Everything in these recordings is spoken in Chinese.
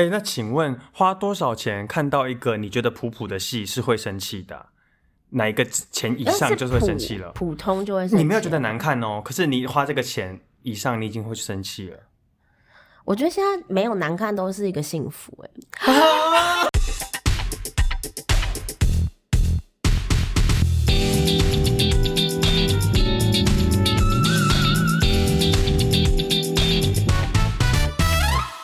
哎，那请问花多少钱看到一个你觉得普普的戏是会生气的？哪一个钱以上就是会生气了？普通就会生气。你没有觉得难看哦，可是你花这个钱以上，你已经会生气了。我觉得现在没有难看都是一个幸福哎。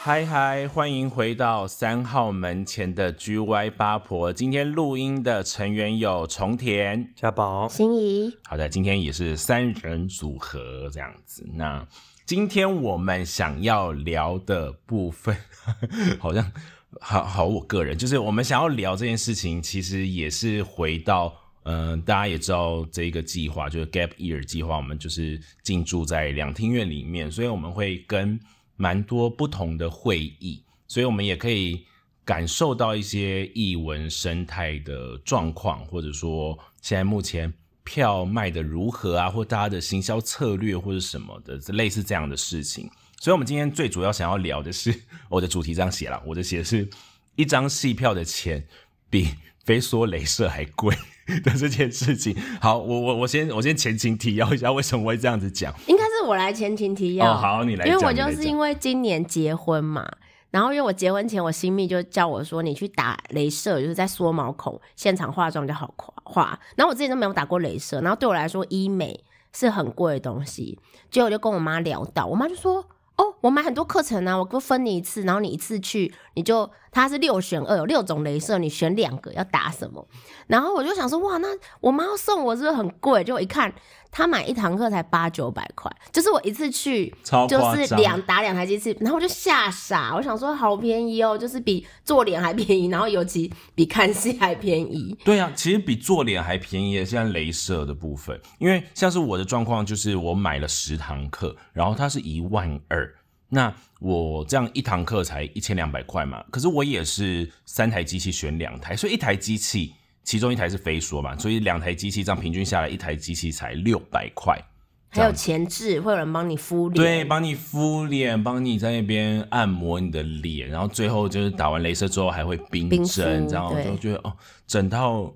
嗨嗨，欢迎回到三号门前的 GY 八婆。今天录音的成员有重田、家宝、心仪。好的，今天也是三人组合这样子。那今天我们想要聊的部分，好像好好我个人就是我们想要聊这件事情，其实也是回到嗯，大家也知道这个计划就是 Gap Year 计划，我们就是进驻在两厅院里面，所以我们会跟。蛮多不同的会议，所以我们也可以感受到一些译文生态的状况，或者说现在目前票卖的如何啊，或大家的行销策略或者什么的，类似这样的事情。所以，我们今天最主要想要聊的是，我的主题这样写了，我的写是一张戏票的钱比飞梭镭射还贵的这件事情。好，我我我先我先前情提要一下，为什么会这样子讲？应该。是我来前情提要，好，你来，因为我就是因为今年结婚嘛，然后因为我结婚前，我新密就叫我说，你去打镭射，就是在缩毛孔现场化妆就好化。然后我之前都没有打过镭射，然后对我来说，医美是很贵的东西。结果我就跟我妈聊到，我妈就说。哦，我买很多课程啊，我不分你一次，然后你一次去，你就它是六选二，有六种镭射，你选两个要打什么？然后我就想说，哇，那我妈要送我是不是很贵？就一看，她买一堂课才八九百块，就是我一次去，就是两打两台机器，然后我就吓傻，我想说好便宜哦，就是比做脸还便宜，然后尤其比看戏还便宜。对啊，其实比做脸还便宜，现在镭射的部分，因为像是我的状况，就是我买了十堂课，然后它是一万二。那我这样一堂课才一千两百块嘛，可是我也是三台机器选两台，所以一台机器其中一台是飞梭嘛，所以两台机器这样平均下来，一台机器才六百块。还有前置会有人帮你敷脸，对，帮你敷脸，帮你在那边按摩你的脸，然后最后就是打完镭射之后还会冰针，然后我就觉得哦，整套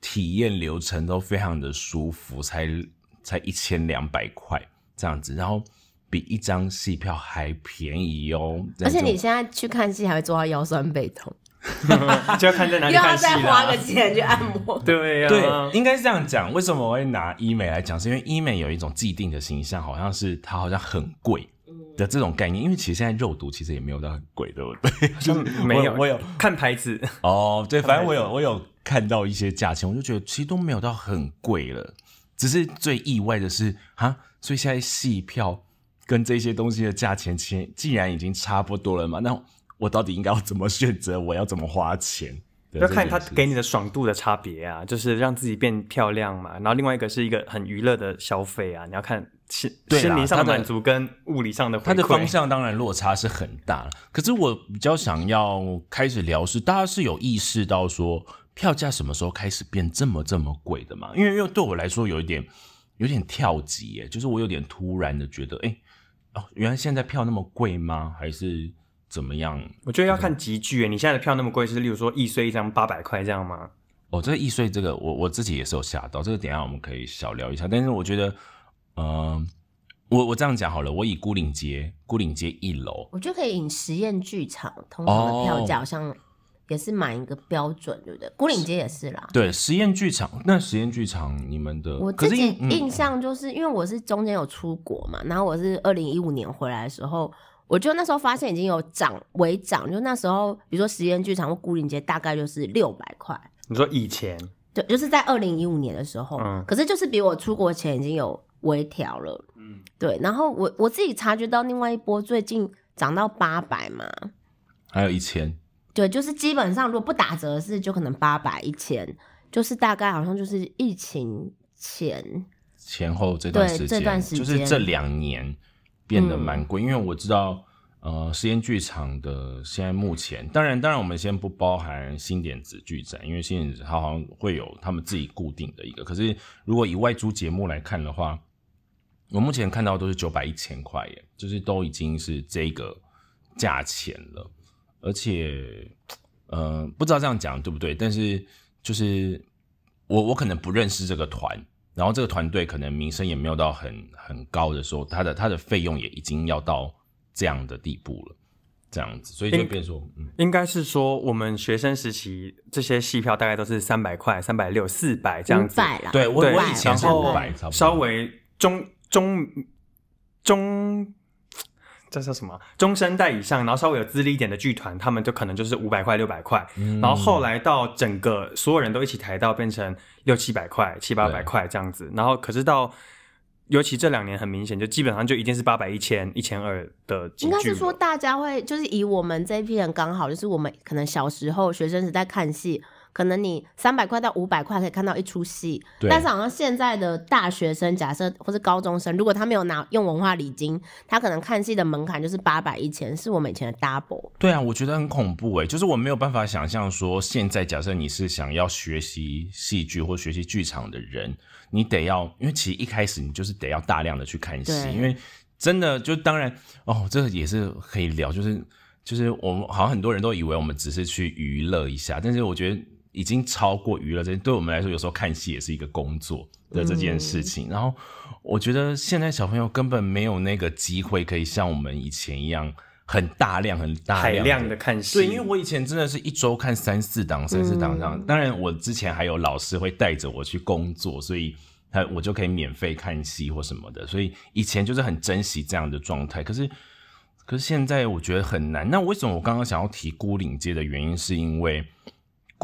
体验流程都非常的舒服，才才一千两百块这样子，然后。比一张戏票还便宜哦！而且你现在去看戏还会做到腰酸背痛，就要看在哪里看戏又要再花个钱去按摩。对呀，对，应该是这样讲。为什么我会拿医美来讲？是因为医美有一种既定的形象，好像是它好像很贵的这种概念。因为其实现在肉毒其实也没有到很贵，对不对？就没有，我有看牌子哦。对，反正我有我有看到一些价钱，我就觉得其实都没有到很贵了。只是最意外的是啊，所以现在戏票。跟这些东西的价钱，其既然已经差不多了嘛，那我到底应该要怎么选择？我要怎么花钱？要看他给你的爽度的差别啊，就是让自己变漂亮嘛。然后另外一个是一个很娱乐的消费啊，你要看心心理上的满足跟物理上的。它的方向当然落差是很大。可是我比较想要开始聊是，大家是有意识到说票价什么时候开始变这么这么贵的嘛？因为因为对我来说有一点有点跳级耶，就是我有点突然的觉得，哎。哦，原来现在票那么贵吗？还是怎么样？我觉得要看集聚。你现在的票那么贵，是例如说易碎一张八百块这样吗？哦，这个易碎这个，我我自己也是有吓到。这个等下我们可以小聊一下。但是我觉得，嗯，我我这样讲好了。我以孤岭街，孤岭街一楼，我觉得可以引实验剧场通常的票价好像。也是买一个标准，对不对？孤岭街也是啦。对，实验剧场，那实验剧场你们的，我自己印象就是因为我是中间有出国嘛，然后我是二零一五年回来的时候，我就那时候发现已经有涨微涨，就那时候比如说实验剧场或孤岭街大概就是六百块。你说以前？对，就是在二零一五年的时候，嗯，可是就是比我出国前已经有微调了，嗯，对。然后我我自己察觉到另外一波最近涨到八百嘛，还有一千。对，就是基本上如果不打折是就可能八百一千，就是大概好像就是疫情前前后这段时间，这段时间就是这两年变得蛮贵，因为我知道呃实验剧场的现在目前，当然当然我们先不包含新点子剧展，因为新点子它好像会有他们自己固定的一个，可是如果以外租节目来看的话，我目前看到都是九百一千块耶，就是都已经是这个价钱了。而且呃，不知道这样讲对不对，但是就是我我可能不认识这个团，然后这个团队可能名声也没有到很很高的时候，他的他的费用也已经要到这样的地步了。这样子，所以就变说，嗯，应该是说我们学生时期这些戏票大概都是三百块、三百六、四百这样子，对，我我以前是五百，稍微中中中，这叫什么？中生代以上，然后稍微有资历一点的剧团，他们就可能就是五百块、六百块，然后后来到整个所有人都一起抬到变成六七百块、七八百块这样子，然后可是到。尤其这两年很明显，就基本上就一定是八百、一千、一千二的。应该是说大家会就是以我们这一批人刚好，就是我们可能小时候学生时代看戏，可能你三百块到五百块可以看到一出戏。但是好像现在的大学生，假设或是高中生，如果他没有拿用文化礼金，他可能看戏的门槛就是八百、一千，是我们以前的 double。对啊，我觉得很恐怖哎，就是我没有办法想象说，现在假设你是想要学习戏剧或学习剧场的人。你得要，因为其实一开始你就是得要大量的去看戏，因为真的就当然哦，这个也是可以聊，就是就是我们好像很多人都以为我们只是去娱乐一下，但是我觉得已经超过娱乐这对我们来说，有时候看戏也是一个工作的这件事情。然后我觉得现在小朋友根本没有那个机会可以像我们以前一样很大量、很大量的看戏。对，因为我以前真的是一周看三四档、三四档这样。当然，我之前还有老师会带着我去工作，所以。他我就可以免费看戏或什么的，所以以前就是很珍惜这样的状态。可是，可是现在我觉得很难。那为什么我刚刚想要提孤岭街的原因，是因为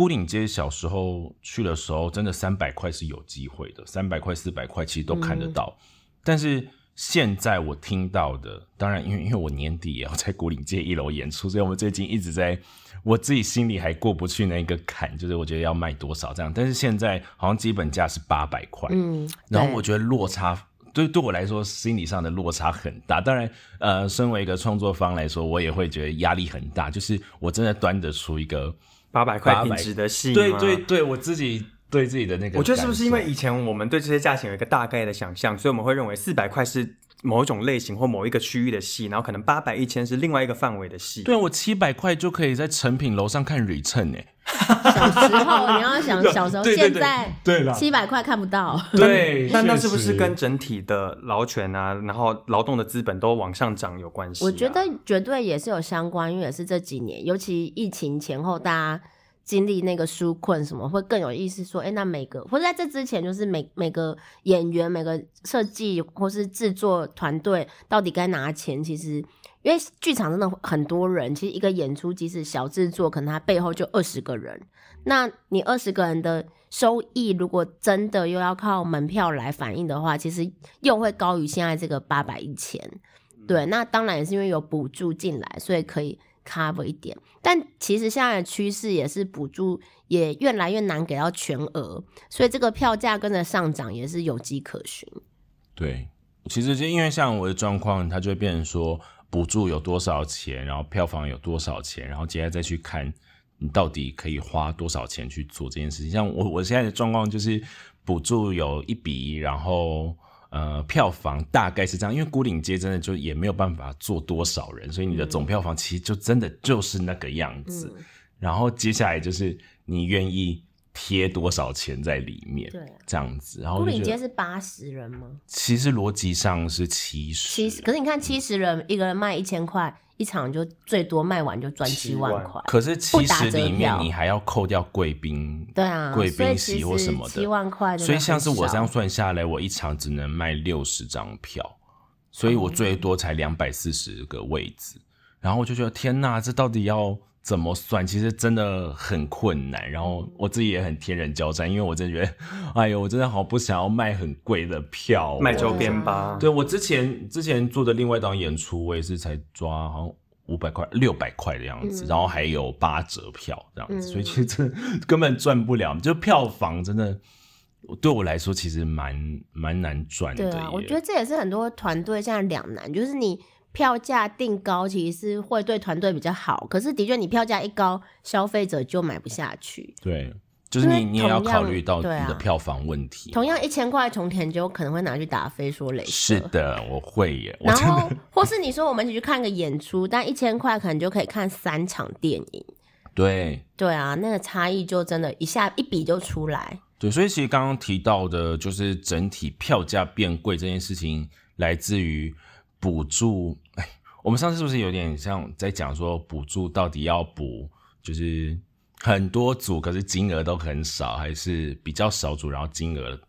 孤岭街小时候去的时候，真的三百块是有机会的，三百块、四百块其实都看得到。但是现在我听到的，当然因为因为我年底也要在孤岭街一楼演出，所以我们最近一直在。我自己心里还过不去那个坎，就是我觉得要卖多少这样，但是现在好像基本价是八百块，嗯，然后我觉得落差对对我来说心理上的落差很大。当然，呃，身为一个创作方来说，我也会觉得压力很大，就是我真的端得出一个八百块品质的戏对对对，我自己对自己的那个，我觉得是不是因为以前我们对这些价钱有一个大概的想象，所以我们会认为四百块是。某一种类型或某一个区域的戏，然后可能八百一千是另外一个范围的戏。对啊，我七百块就可以在成品楼上看 return 哎。小时候你要想 小时候，现在对了，七百块看不到。对，但那是不是跟整体的劳权啊，然后劳动的资本都往上涨有关系？我觉得绝对也是有相关，因为也是这几年，尤其疫情前后，大家。经历那个纾困什么会更有意思？说，哎，那每个或者在这之前，就是每每个演员、每个设计或是制作团队到底该拿钱？其实，因为剧场真的很多人，其实一个演出即使小制作，可能它背后就二十个人。那你二十个人的收益，如果真的又要靠门票来反映的话，其实又会高于现在这个八百一千。对，那当然也是因为有补助进来，所以可以。Cover 一点，但其实现在的趋势也是补助也越来越难给到全额，所以这个票价跟着上涨也是有迹可循。对，其实就因为像我的状况，它就会变成说补助有多少钱，然后票房有多少钱，然后接下来再去看你到底可以花多少钱去做这件事情。像我我现在的状况就是补助有一笔，然后。呃，票房大概是这样，因为孤岭街真的就也没有办法坐多少人，所以你的总票房其实就真的就是那个样子。然后接下来就是你愿意贴多少钱在里面，对，这样子。然后孤岭街是八十人吗？其实逻辑上是七十，七十。可是你看七十人，一个人卖一千块。一场就最多卖完就赚七万块，可是七十里面你还要扣掉贵宾，对啊，贵宾席或什么的，七万块。所以像是我这样算下来，我一场只能卖六十张票，所以我最多才两百四十个位置。然后我就觉得天哪，这到底要怎么算？其实真的很困难。然后我自己也很天人交战，因为我真的觉得，哎呦，我真的好不想要卖很贵的票，卖周边吧。对我之前之前做的另外一档演出，我也是才抓好像五百块、六百块的样子，然后还有八折票这样子，所以其实真根本赚不了。就票房真的对我来说，其实蛮蛮难赚的。对啊，我觉得这也是很多团队现在两难，就是你。票价定高，其实是会对团队比较好。可是的确，你票价一高，消费者就买不下去。对，就是你你也要考虑到你的票房问题。同样一千块从田就可能会拿去打飞说雷，是的，我会耶，然后或是你说我们一起去看个演出，但一千块可能就可以看三场电影。对对啊，那个差异就真的一下一比就出来。对，所以其实刚刚提到的，就是整体票价变贵这件事情，来自于补助。哎，我们上次是不是有点像在讲说，补助到底要补，就是很多组，可是金额都很少，还是比较少组，然后金额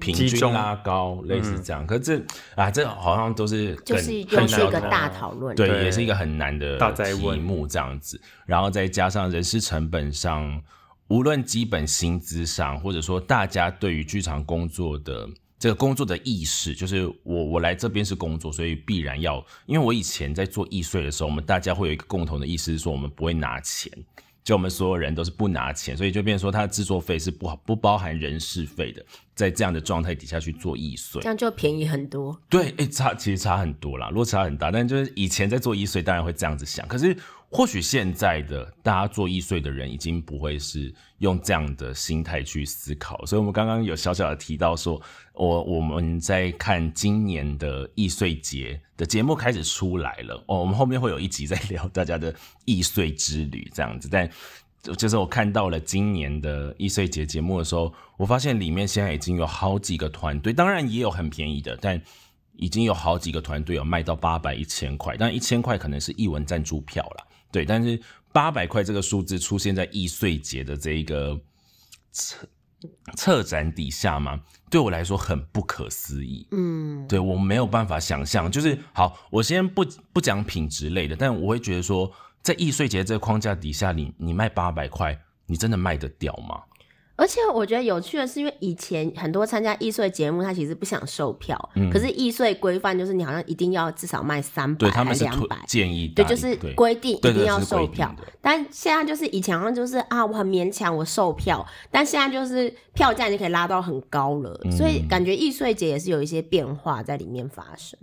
平均拉高，类似这样。可是这啊，这好像都是更就是又很难是一个的大讨论。对，对也是一个很难的大灾问题目这样子，然后再加上人事成本上，无论基本薪资上，或者说大家对于剧场工作的这个工作的意识，就是我我来这边是工作，所以必然要，因为我以前在做易税的时候，我们大家会有一个共同的意思，是说我们不会拿钱。就我们所有人都是不拿钱，所以就变成说，他的制作费是不好不包含人事费的，在这样的状态底下去做易税这，样就便宜很多。对，哎、差其实差很多啦，落差很大。但就是以前在做易税，当然会这样子想。可是或许现在的大家做易碎的人，已经不会是用这样的心态去思考。所以，我们刚刚有小小的提到说，我我们在看今年的易碎节的节目开始出来了。哦，我们后面会有一集在聊大家的易碎之旅这样子，但。就是我看到了今年的易碎节节目的时候，我发现里面现在已经有好几个团队，当然也有很便宜的，但已经有好几个团队有卖到八百、一千块，但一千块可能是一文赞助票啦，对，但是八百块这个数字出现在易碎节的这一个策策展底下嘛，对我来说很不可思议。嗯，对我没有办法想象，就是好，我先不不讲品质类的，但我会觉得说，在易碎节这个框架底下，你你卖八百块，你真的卖得掉吗？而且我觉得有趣的是，因为以前很多参加易碎节目，他其实不想售票，嗯可是易碎规范就是你好像一定要至少卖三百对他还们是两百。建议对，就是规定一定要售票的，但现在就是以前好像就是啊，我很勉强我售票，但现在就是票价你可以拉到很高了，所嗯以感觉易碎节也是有一些变化在里面发生。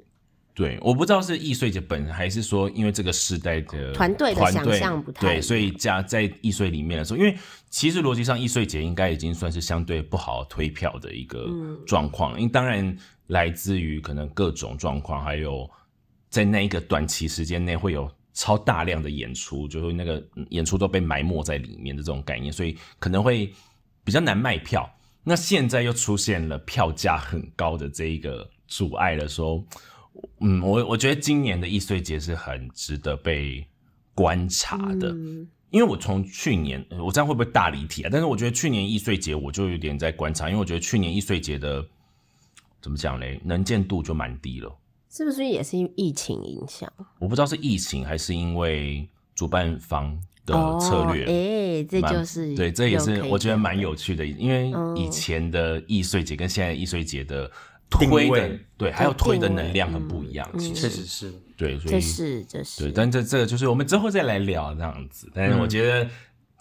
对，我不知道是易碎节本人，还是说因为这个时代的团队的团想象不太对，所以加在易碎里面的时候，因为其实逻辑上易碎节应该已经算是相对不好推票的一个嗯状况，因为当然来自于可能各种状况，还有在那一个短期时间内会有超大量的演出，就是那个嗯演出都被埋没在里面的这种概念，所以可能会比较难卖票。那现在又出现了票价很高的这一个阻碍的时候，嗯，我我觉得今年的易碎节是很值得被观察的，嗯因为我从去年，呃我这样会不会大离题啊？但是我觉得去年易碎节我就有点在观察，因为我觉得去年易碎节的怎么讲嘞，能见度就蛮低了。是不是也是因为疫情影响我不知道是疫情还是因为主办方的策略。哎、这就是对，这也是我觉得蛮有趣的，因为嗯以前的易碎节跟现在的易碎节的定推的位对，还有推的能量很不一样，嗯其实确实是。对，所以这是这是对，但这这个就是我们之后再来聊这样子。但是我觉得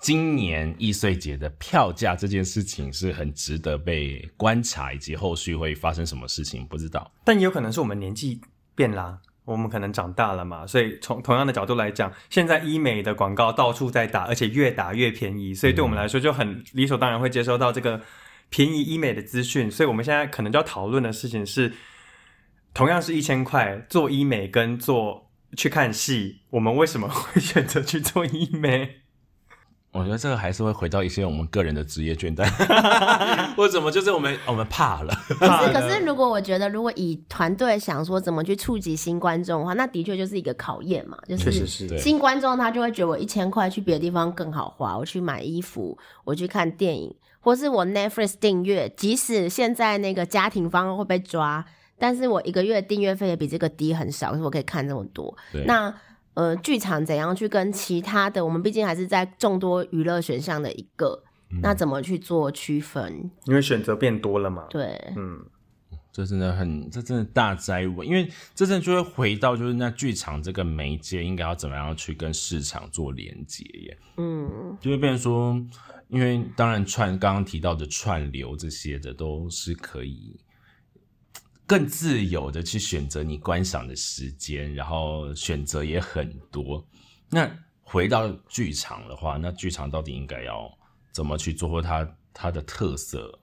今年易碎节的票价这件事情是很值得被观察，以及后续会发生什么事情，不知道。但也有可能是我们年纪变啦，我们可能长大了嘛，所以从同样的角度来讲，现在医美的广告到处在打，而且越打越便宜，所以对我们来说就很理所当然会接收到这个便宜医美的资讯。所以我们现在可能就要讨论的事情是，同样是一千块做医美跟做去看戏，我们为什么会选择去做医美？我觉得这个还是会回到一些我们个人的职业倦怠，或者怎么就是我们我们怕了。可是，可是，如果我觉得，如果以团队想说怎么去触及新观众的话，那的确就是一个考验嘛。就是新观众他就会觉得我一千块去别的地方更好花，我去买衣服，我去看电影，或是我 Netflix 订阅，即使现在那个家庭方会被抓，但是我一个月订阅费也比这个低很少，可是我可以看这么多。那呃，剧场怎样去跟其他的？我们毕竟还是在众多娱乐选项的一个，嗯那怎么去做区分？因为选择变多了嘛。对，嗯，这真的很，这真的大灾问，因为这真的就会回到就是那剧场这个媒介应该要怎么样去跟市场做连接耶，嗯，就会变成说，因为当然串刚刚提到的串流这些的都是可以更自由的去选择你观赏的时间，然后选择也很多。那回到剧场的话，那剧场到底应该要怎么去做，它它的特色？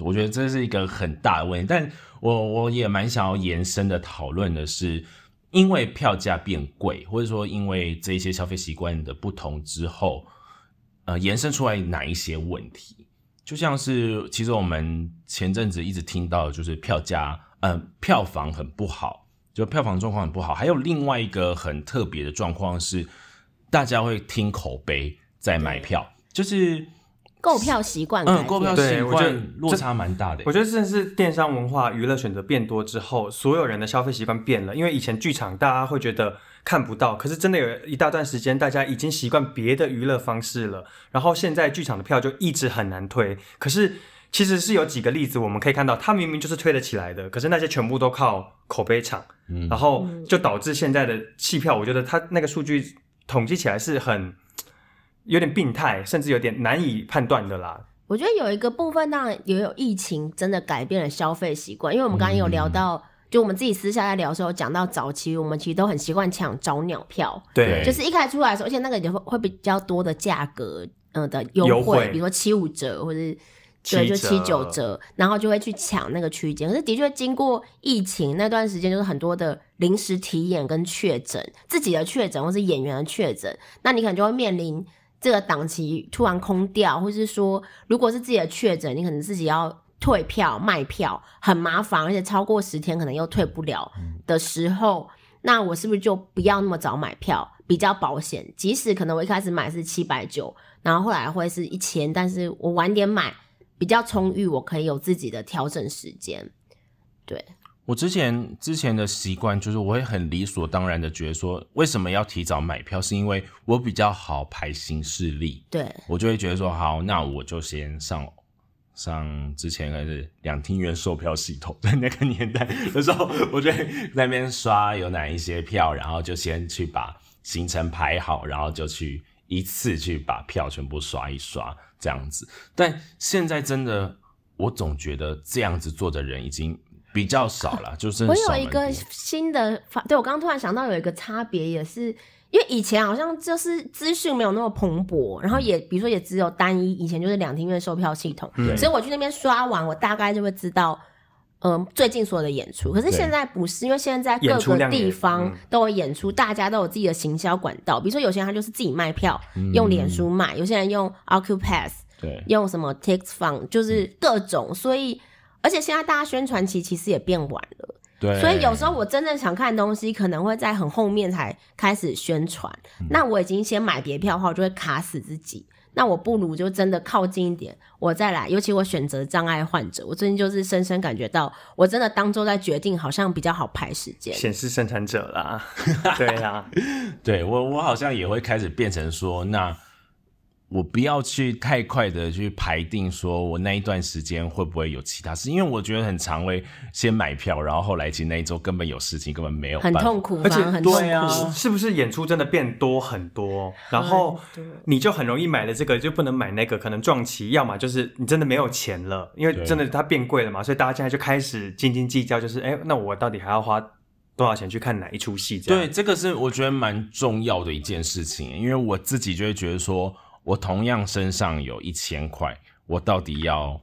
我觉得这是一个很大的问题，但我我也蛮想要延伸的讨论的是，因为票价变贵，或者说因为这些消费习惯的不同之后，呃，延伸出来哪一些问题？就像是其实我们前阵子一直听到，就是票价，呃，票房很不好，就票房状况很不好。还有另外一个很特别的状况是，大家会听口碑在买票，就是。购票习惯改嗯，购票习对我觉得惯落差蛮大的我。觉得这是电商文化、娱乐选择变多之后，所有人的消费习惯变了。因为以前剧场大家会觉得看不到，可是真的有一大段时间，大家已经习惯别的娱乐方式了。然后现在剧场的票就一直很难推，可是其实是有几个例子我们可以看到，它明明就是推得起来的，可是那些全部都靠口碑场，嗯然后就导致现在的弃票，我觉得它那个数据统计起来是很有点病态，甚至有点难以判断的啦。我觉得有一个部分，当然也有疫情真的改变了消费习惯，因为我们刚刚有聊到，就我们自己私下在聊的时候讲到早期，我们其实都很习惯抢早鸟票，对就是一开始出来的时候，而且那个也会会比较多的价格，呃的优优惠比如说七五折或者是。对，就七九折，然后就会去抢那个区间。可是的确，经过疫情那段时间，就是很多的临时体验跟确诊，自己的确诊或是演员的确诊，那你可能就会面临这个档期突然空掉，或是说，如果是自己的确诊，你可能自己要退票卖票，很麻烦，而且超过十天可能又退不了的时候，那我是不是就不要那么早买票，比较保险？即使可能我一开始买是七百九，然后后来会是一千，但是我晚点买比较充裕，我可以有自己的调整时间。对，我之前之前的习惯就是，我会很理所当然的觉得说，为什么要提早买票？是因为我比较好排行事力，对，我就会觉得说，好，那我就先上上之前还是两厅院售票系统，在那个年代的时候，我就那边刷有哪一些票，然后就先去把行程排好，然后就去一次去把票全部刷一刷，这样子。但现在真的，我总觉得这样子做的人已经比较少了，就是我有一个新的发，对我刚刚突然想到有一个差别，也是因为以前好像就是资讯没有那么蓬勃，然后也比如说也只有单一，以前就是两厅院售票系统，所以我去那边刷完，我大概就会知道。嗯，最近所有的演出，可是现在不是，因为现在各演出个地方嗯。都有演出，大家都有自己的行销管道。比如说，有些人他就是自己卖票，用脸书卖；有些人用 Ocupass，对。用什么 Tix Fund，就是各种。所以，而且现在大家宣传期其实也变晚了。对，所以有时候我真正想看的东西，可能会在很后面才开始宣传。嗯那我已经先买别票的话，我就会卡死自己。那我不如就真的靠近一点，我再来。尤其我选择障碍患者，我最近就是深深感觉到，我真的当周在决定，好像比较好排时间。显示生产者啦，对啊，对我，我好像也会开始变成说，那我不要去太快的去排定，说我那一段时间会不会有其他事，因为我觉得很常会先买票，然后后来其实那一周根本有事情，根本没有办法很痛苦，而且很痛苦。对啊是不是演出真的变多很多？然后你就很容易买了这个就不能买那个，可能撞期，要么就是你真的没有钱了，因为真的它变贵了嘛，所以大家现在就开始斤斤计较，就是哎，那我到底还要花多少钱去看哪一出戏？对，这个是我觉得蛮重要的一件事情，因为我自己就会觉得说，我同样身上有一千块，我到底要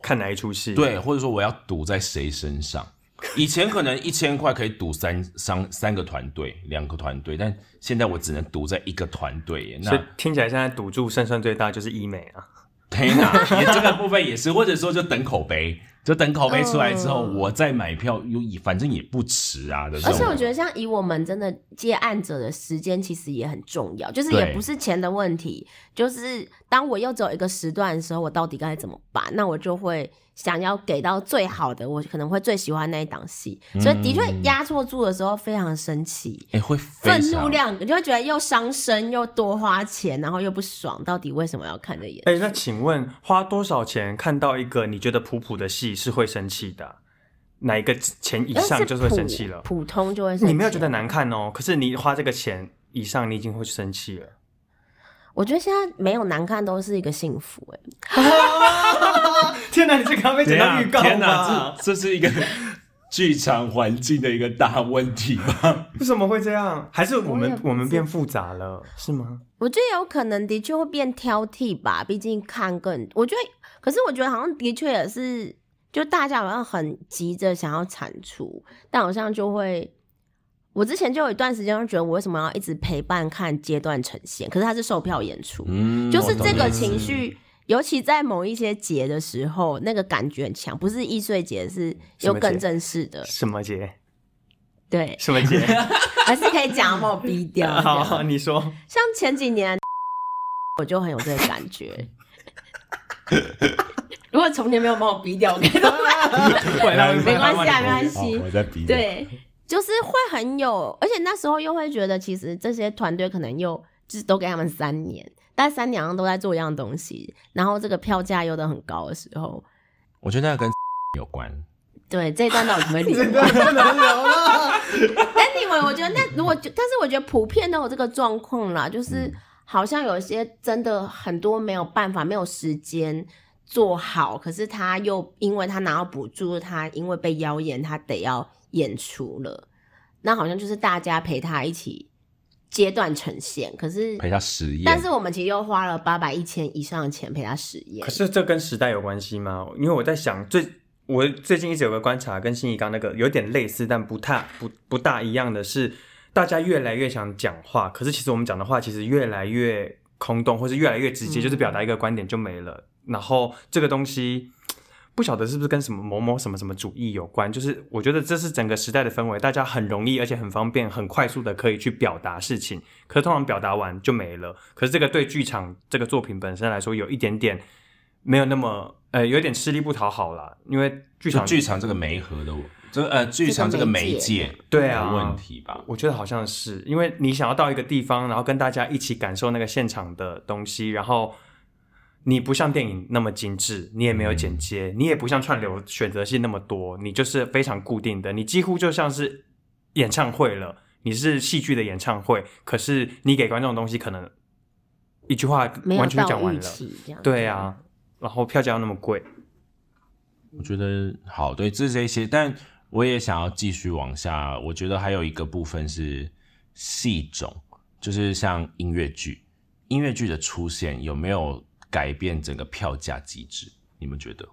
看哪一出戏？对，或者说我要赌在谁身上？以前可能一千块可以赌三三三个团队、两个团队，但现在我只能赌在一个团队那听起来现在赌注胜算最大就是医美啊。天哪，也这个部分也是，或者说就等口碑，就等口碑出来之后，嗯我再买票，有反正也不迟啊的。而且我觉得，像以我们真的接案者的时间，其实也很重要，就是也不是钱的问题，就是当我又只有一个时段的时候，我到底该怎么办？那我就会想要给到最好的，我可能会最喜欢那一档戏，所以的确压错注的时候非常生气。哎、会愤怒量，你就会觉得又伤身又多花钱，然后又不爽，到底为什么要看这演？哎，那请问花多少钱看到一个你觉得普普的戏是会生气的啊？哪一个钱以上就是会生气了？普通就会生气。你没有觉得？难看哦，可是你花这个钱以上，你已经会生气了。我觉得现在没有难看都是一个幸福哎、天哪，你这刚刚被剪到预告天哪？这这是一个剧场环境的一个大问题吧。为什么会这样？还是我们我们变复杂了，是吗？我觉得有可能的确会变挑剔吧，毕竟看更，我觉得，可是我觉得好像的确也是，就大家好像很急着想要产出，但好像就会，我之前就有一段时间就觉得我为什么要一直陪伴看阶段呈现，可是它是售票演出，嗯就是这个情绪。尤其在某一些节的时候，那个感觉很强，不是易碎节，是有更正式的，什么节？对，什么节？还是可以讲，把我逼掉。好，你说。像前几年，我就很有这个感觉。如果从前没有把我逼掉，我该怎么办？没关系啊，没关好系。我在比你。对，就是会很有，而且那时候又会觉得，其实这些团队可能又就是都给他们三年，但三年好像都在做一样东西，然后这个票价又都很高的时候，我觉得那个跟有关。对这一段到底会留？不能聊了。Anyway，我觉得那如果就，但是我觉得普遍都有这个状况啦，就是好像有一些真的很多没有办法、没有时间做好，可是他又因为他拿到补助，他因为被妖言，他得要演出了，那好像就是大家陪他一起阶段呈现，可是陪他实验，但是我们其实又花了八百一千以上的钱陪他实验可，是这跟时代有关系吗？因为我在想，最我最近一直有个观察，跟新怡刚那个有点类似，但不太不不大一样的是，大家越来越想讲话，可是其实我们讲的话其实越来越空洞，或是越来越直接，嗯就是表达一个观点就没了。然后这个东西。不晓得是不是跟什么某某什么什么主义有关，就是我觉得这是整个时代的氛围，大家很容易而且很方便、很快速的可以去表达事情，可是通常表达完就没了。可是这个对剧场这个作品本身来说，有一点点没有那么呃，有点吃力不讨好啦，因为剧场剧场这个媒合的，这个呃剧场这个媒介对啊的问题吧。我觉得好像是，因为你想要到一个地方，然后跟大家一起感受那个现场的东西，然后你不像电影那么精致，你也没有剪接，你也不像串流选择性那么多，你就是非常固定的，你几乎就像是演唱会了，你是戏剧的演唱会，可是你给观众的东西可能一句话完全讲完了。对啊，然后票价又那么贵，我觉得好，对，这是这些，但我也想要继续往下。我觉得还有一个部分是戏种，就是像音乐剧，音乐剧的出现有没有改变整个票价机制？你们觉得？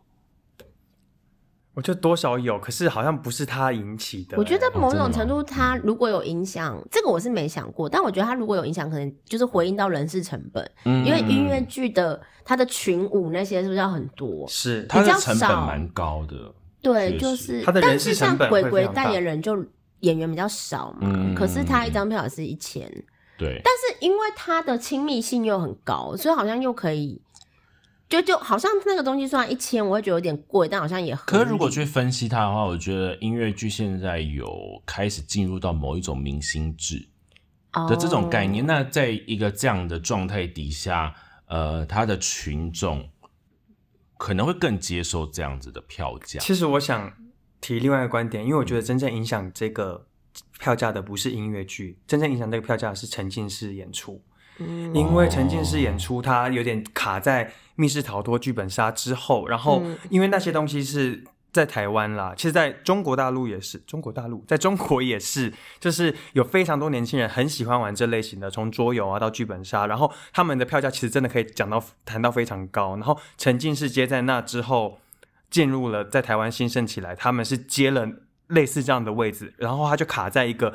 我觉得多少有，可是好像不是他引起的、我觉得欸某种程度，它如果有影响，这个我是没想过，但我觉得他如果有影响，可能就是回应到人事成本，嗯因为音乐剧的它的群舞那些是不是要很多？是它的比较成本蛮高的，对，就是，它的人但是像事成本鬼鬼代言人就演员比较少嘛，嗯可是他一张票也是一千，对。但是因为他的亲密性又很高，所以好像又可以。就就好像那个东西虽然一千，我会觉得有点贵，但好像也合理。可是如果去分析它的话，我觉得音乐剧现在有开始进入到某一种明星制的这种概念。哦那在一个这样的状态底下，呃，它的群众可能会更接受这样子的票价。其实我想提另外一个观点，因为我觉得真正影响这个票价的不是音乐剧，真正影响这个票价的是沉浸式演出。嗯因为沉浸式演出它有点卡在密室逃脱、剧本杀之后，然后嗯因为那些东西是在台湾啦，其实在中国大陆也是，中国大陆在中国也是，就是有非常多年轻人很喜欢玩这类型的，从桌游啊到剧本杀，然后他们的票价其实真的可以讲到谈到非常高，然后沉浸式接在那之后进入了在台湾兴盛起来，他们是接了类似这样的位置，然后他就卡在一个。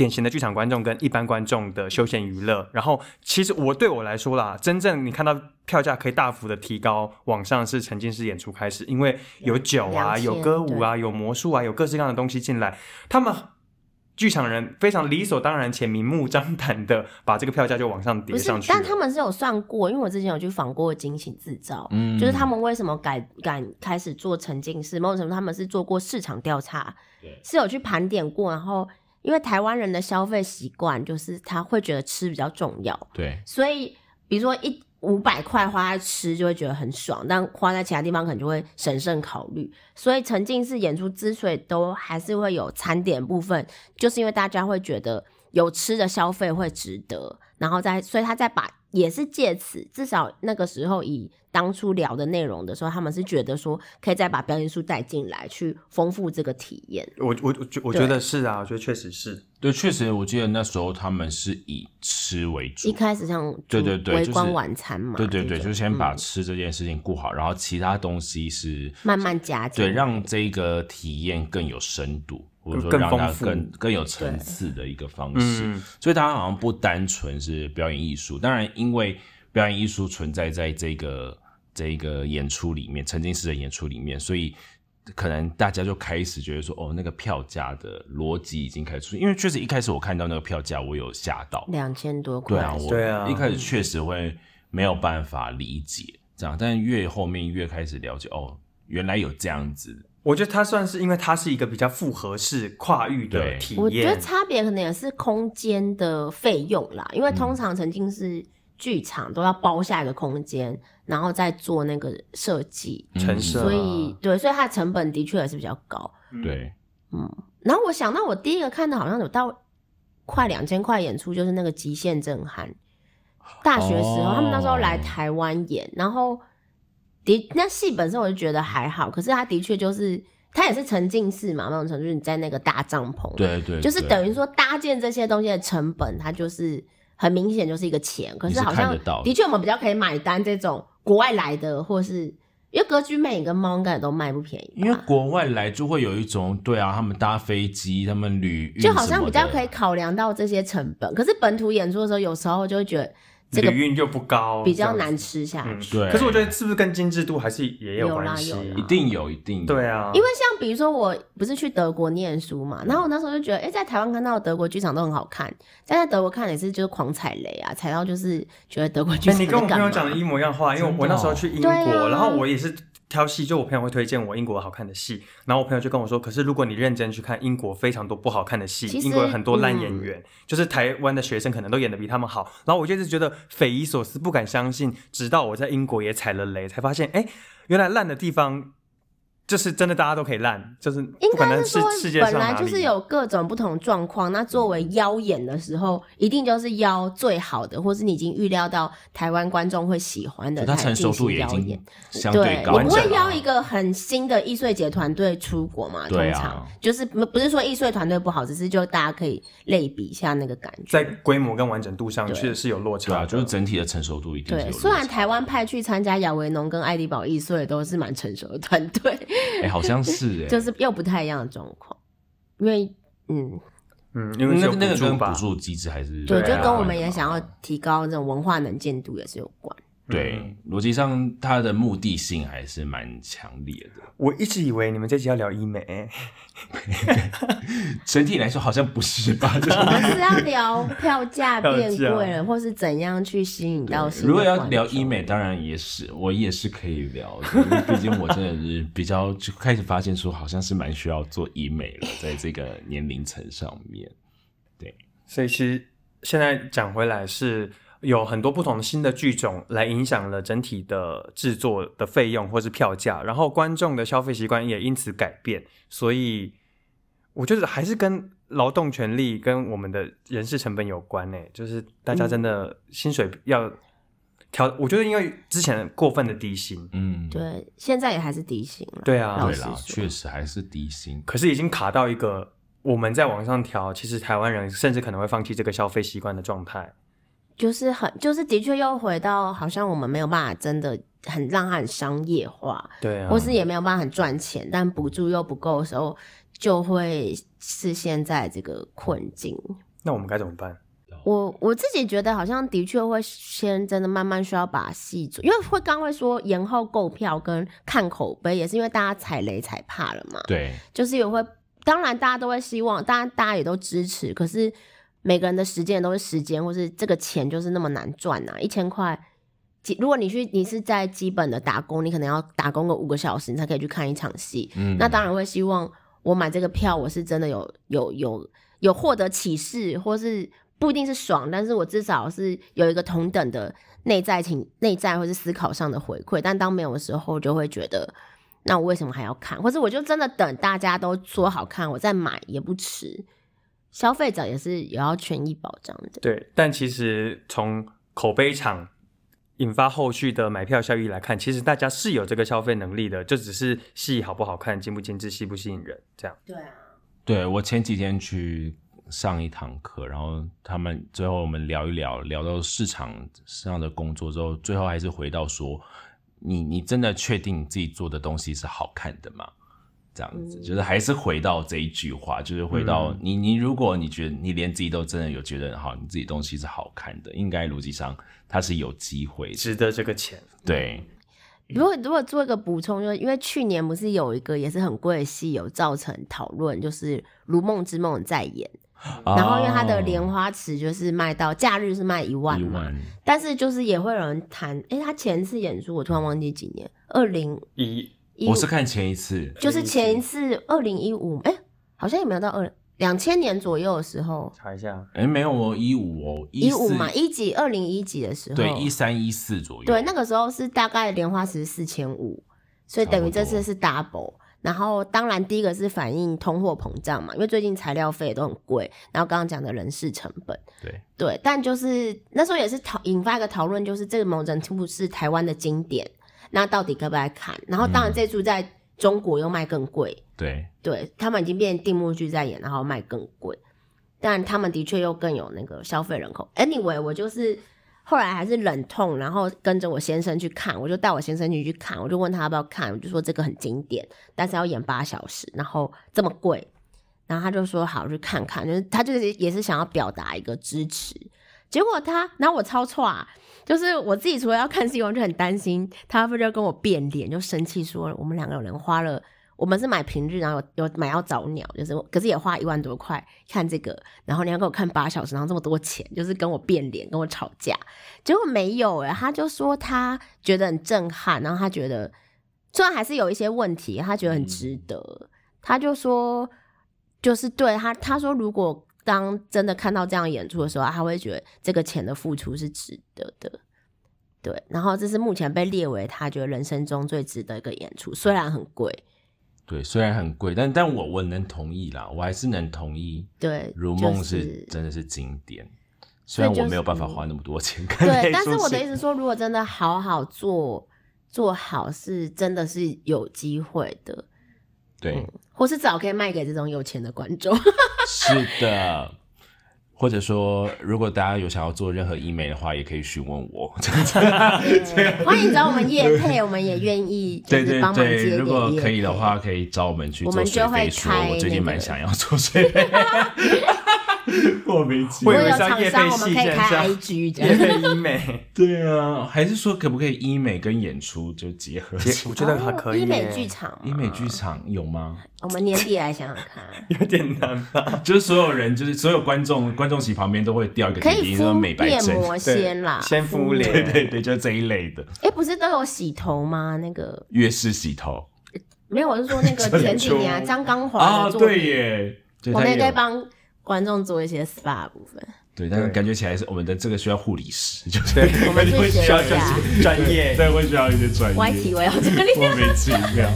典型的剧场观众跟一般观众的休闲娱乐，然后其实我对我来说啦，真正你看到票价可以大幅的提高往上是沉浸式演出开始，因为有酒啊、有歌舞啊、有魔术啊、有各式各样的东西进来，他们剧场人非常理所当然且明目张胆的把这个票价就往上叠上去，但他们是有算过，因为我之前有去访过惊喜制造，嗯就是他们为什么敢敢开始做沉浸式，某种程度他们是做过市场调查对，是有去盘点过，然后因为台湾人的消费习惯就是他会觉得吃比较重要，对，所以比如说一五百块花在吃就会觉得很爽，但花在其他地方可能就会审慎考虑。所以沉浸式演出之所以都还是会有餐点部分，就是因为大家会觉得有吃的消费会值得，然后再所以他再把也是借此，至少那个时候以当初聊的内容的时候，他们是觉得说可以再把表演艺术带进来，去丰富这个体验。我我我觉我觉得是啊，我觉得确实是。对，确实，我记得那时候他们是以吃为主一，开始像对对对就是微光晚餐嘛，对对对，就先把嗯吃这件事情顾好，然后其他东西是慢慢加进对，让这个体验更有深度，或者说更让它丰富更更有层次的一个方式。嗯，所以它好像不单纯是表演艺术，当然因为表演艺术存在在这个这个演出里面，沉浸式的演出里面，所以可能大家就开始觉得说，哦，那个票价的逻辑已经开始出现，因为确实一开始我看到那个票价，我有吓到，两千多块，对啊，我对啊。一开始确实会没有办法理解这样，但越后面越开始了解，哦，原来有这样子，我觉得它算是因为它是一个比较复合式跨域的体验。我觉得。差别可能也是空间的费用啦，因为嗯通常沉浸式剧场都要包下一个空间，然后再做那个设计，陈设啊。所以对，所以它的成本的确也是比较高。对，嗯。然后我想到我第一个看的好像有到快两千块演出，就是那个《极限震撼》。大学时候，哦。他们那时候来台湾演，然后的那戏本身我就觉得还好，可是他的确就是他也是沉浸式嘛，某种程度就是你在那个搭帐篷，对对，就是等于说搭建这些东西的成本，它就是很明显就是一个钱，可是好像的的确我们比较可以买单这种国外来的，或是因为歌剧魅影跟猫应该也都卖不便宜，因为国外来就会有一种，对啊，他们搭飞机，他们旅运就好像比较可以考量到这些成本，可是本土演出的时候，有时候就会觉得这个旅运又不高，比较难吃下嗯。去。对。可是我觉得是不是跟精致度还是也有关系？有一定有，一定有。对，啊，因为像比如说，我不是去德国念书嘛，然后我那时候就觉得，哎、在台湾看到德国剧场都很好看，但在德国看也是就是狂踩雷啊，踩到就是觉得德国剧哎，场你跟我朋友讲的一模一样话，因为我那时候哦去英国，啊。然后我也是挑戏，就我朋友会推荐我英国好看的戏，然后我朋友就跟我说，可是如果你认真去看英国非常多不好看的戏，英国有很多烂演嗯员，就是台湾的学生可能都演的比他们好，然后我就一直觉得匪夷所思，不敢相信，直到我在英国也踩了雷，才发现，哎，原来烂的地方。就是真的，大家都可以烂，就是应不可能是该是说世界上本来就是有各种不同状况，那作为妖演的时候，一定就是邀最好的，或是你已经预料到台湾观众会喜欢的就它才成熟度也已经演。相对，高，你不会邀一个很新的易碎节团队出国嘛？对啊通常就是不不是说易碎团队不好，只是就大家可以类比一下那个感觉。在规模跟完整度上确实是有落对啊，差，就是整体的成熟度一定是有对，落虽然台湾派去参加亚维农跟爱迪堡易碎都是蛮成熟的团队，哎，好像是 哎，就是又不太一样的状况，因为嗯，嗯，因为那个那个补助吧跟补助机制还是对，就跟我们也想要提高这种文化能见度也是有关。对逻辑上它的目的性还是蛮强烈的。我一直以为你们这集要聊医美，整体来说好像不是吧？就是我们是要聊票价变贵了，或是怎样去吸引到新如果要聊医美，当然也是我也是可以聊的，因为毕竟我真的是比较就开始发现说，好像是蛮需要做医美了，在这个年龄层上面。对所以其实现在讲回来是有很多不同新的剧种来影响了整体的制作的费用或是票价，然后观众的消费习惯也因此改变，所以我觉得还是跟劳动权利跟我们的人事成本有关呢，就是大家真的薪水要调，我觉得因为之前过分的低薪，嗯，对，现在也还是低薪了。对啊确实还是低薪。可是已经卡到一个我们在往上调，其实台湾人甚至可能会放弃这个消费习惯的状态。就是很，就是的确又回到好像我们没有办法真的很让它很商业化，对啊，或是也没有办法很赚钱，但补助又不够的时候，就会是现在这个困境。那我们该怎么办？我我自己觉得好像的确会先真的慢慢需要把戏做，因为会刚会说延后购票跟看口碑，也是因为大家踩雷踩怕了嘛。对，就是也会，当然大家都会希望，当然大家也都支持，可是每个人的时间都是时间，或是这个钱就是那么难赚呐、一千块。基如果你去，你是在基本的打工，你可能要打工个五个小时，你才可以去看一场戏。嗯，那当然会希望我买这个票，我是真的有有有有获得启示，或是不一定是爽，但是我至少是有一个同等的内在情内在或是思考上的回馈。但当没有的时候，就会觉得，那我为什么还要看？或者我就真的等大家都说好看，我再买也不迟。消费者也是也要权益保障的，对，但其实从口碑场引发后续的买票效益来看，其实大家是有这个消费能力的，就只是戏好不好看、精不精致、吸不吸引人这样。对啊，对我前几天去上一堂课，然后他们最后我们聊一聊，聊到市场上的工作之后，最后还是回到说，你你真的确定你自己做的东西是好看的吗？这样子，就是还是回到这一句话，就是回到你你如果你觉得你连自己都真的有觉得好，你自己东西是好看的，应该逻辑上它是有机会。值得这个钱。对，如果如果做一个补充，就是因为去年不是有一个也是很贵的戏有造成讨论，就是《如梦之梦》在演，然后因为它的莲花池就是卖到假日是卖一万嘛，一万，但是就是也会有人谈，哎，他前次演出我突然忘记几年，二零一一我是看前一次，就是前一次二零一五，哎，好像也没有到二两千年左右的时候，查一下，哎，没有哦，一五哦，四一五嘛，一几二零一几的时候，对，一三一四左右，对，那个时候是大概莲花池四千五，所以等于这次是 double。然后当然第一个是反映通货膨胀嘛，因为最近材料费都很贵，然后刚刚讲的人事成本，对。对，但就是那时候也是讨引发一个讨论，就是这个某种程度是台湾的经典，那到底可不可以看？然后当然这出在中国又卖更贵，对，对他们已经变定目剧在演，然后卖更贵，但他们的确又更有那个消费人口。Anyway，我就是后来还是忍痛，然后跟着我先生去看，我就带我先生去去看，我就问他要不要看，我就说这个很经典，但是要演八小时，然后这么贵，然后他就说好去看看，就是他就是也是想要表达一个支持。结果他，然后我抄错啊，就是我自己除了要看戏，我就很担心他不就跟我变脸，就生气说我们两个人花了。我们是买平日，然后有有买要早鸟，就是可是也花一万多块看这个，然后你要给我看八小时，然后这么多钱，就是跟我变脸，跟我吵架。结果没有诶，他就说他觉得很震撼，然后他觉得虽然还是有一些问题，他觉得很值得。他就说，就是对他他说，如果当真的看到这样演出的时候，他会觉得这个钱的付出是值得的。对，然后这是目前被列为他觉得人生中最值得一个演出，虽然很贵。对，虽然很贵，但但我我能同意啦，我还是能同意。对，如梦就是是真的是经典，虽然我没有办法花那么多钱看对，但是我的意思说，如果真的好好做做好，是真的是有机会的，对，或是至少可以卖给这种有钱的观众。是的。或者说，如果大家有想要做任何医美的话，也可以询问我。欢迎找我们叶配，我们也愿意就对对是帮忙如果可以的话，可以找我们去我做水们就会飞说。开我最近蛮想要做水飞，莫名其我有厂商，我们可以开 IG 这也可样。以医美，对啊，还是说可不可以医美跟演出就结合？我觉得还可以医美剧场嘛，医美剧场有吗？我们年底来想想看，有点难吧？就是所有人，就是所有观众，观众席旁边都会掉一个可以敷美白针。面膜先啦，先敷脸。对对对，就这一类的。哎，不是都有洗头吗？那个月式洗头。没有，我是说那个前几年啊，张刚华啊，对，耶，我们也他也有。可以帮观众做一些 SPA 的部分。对，但是感觉起来是我们的这个需要护理师，就是我们去会需要学一些专业。对，会需要一些专业，歪题我要这里。莫名其妙。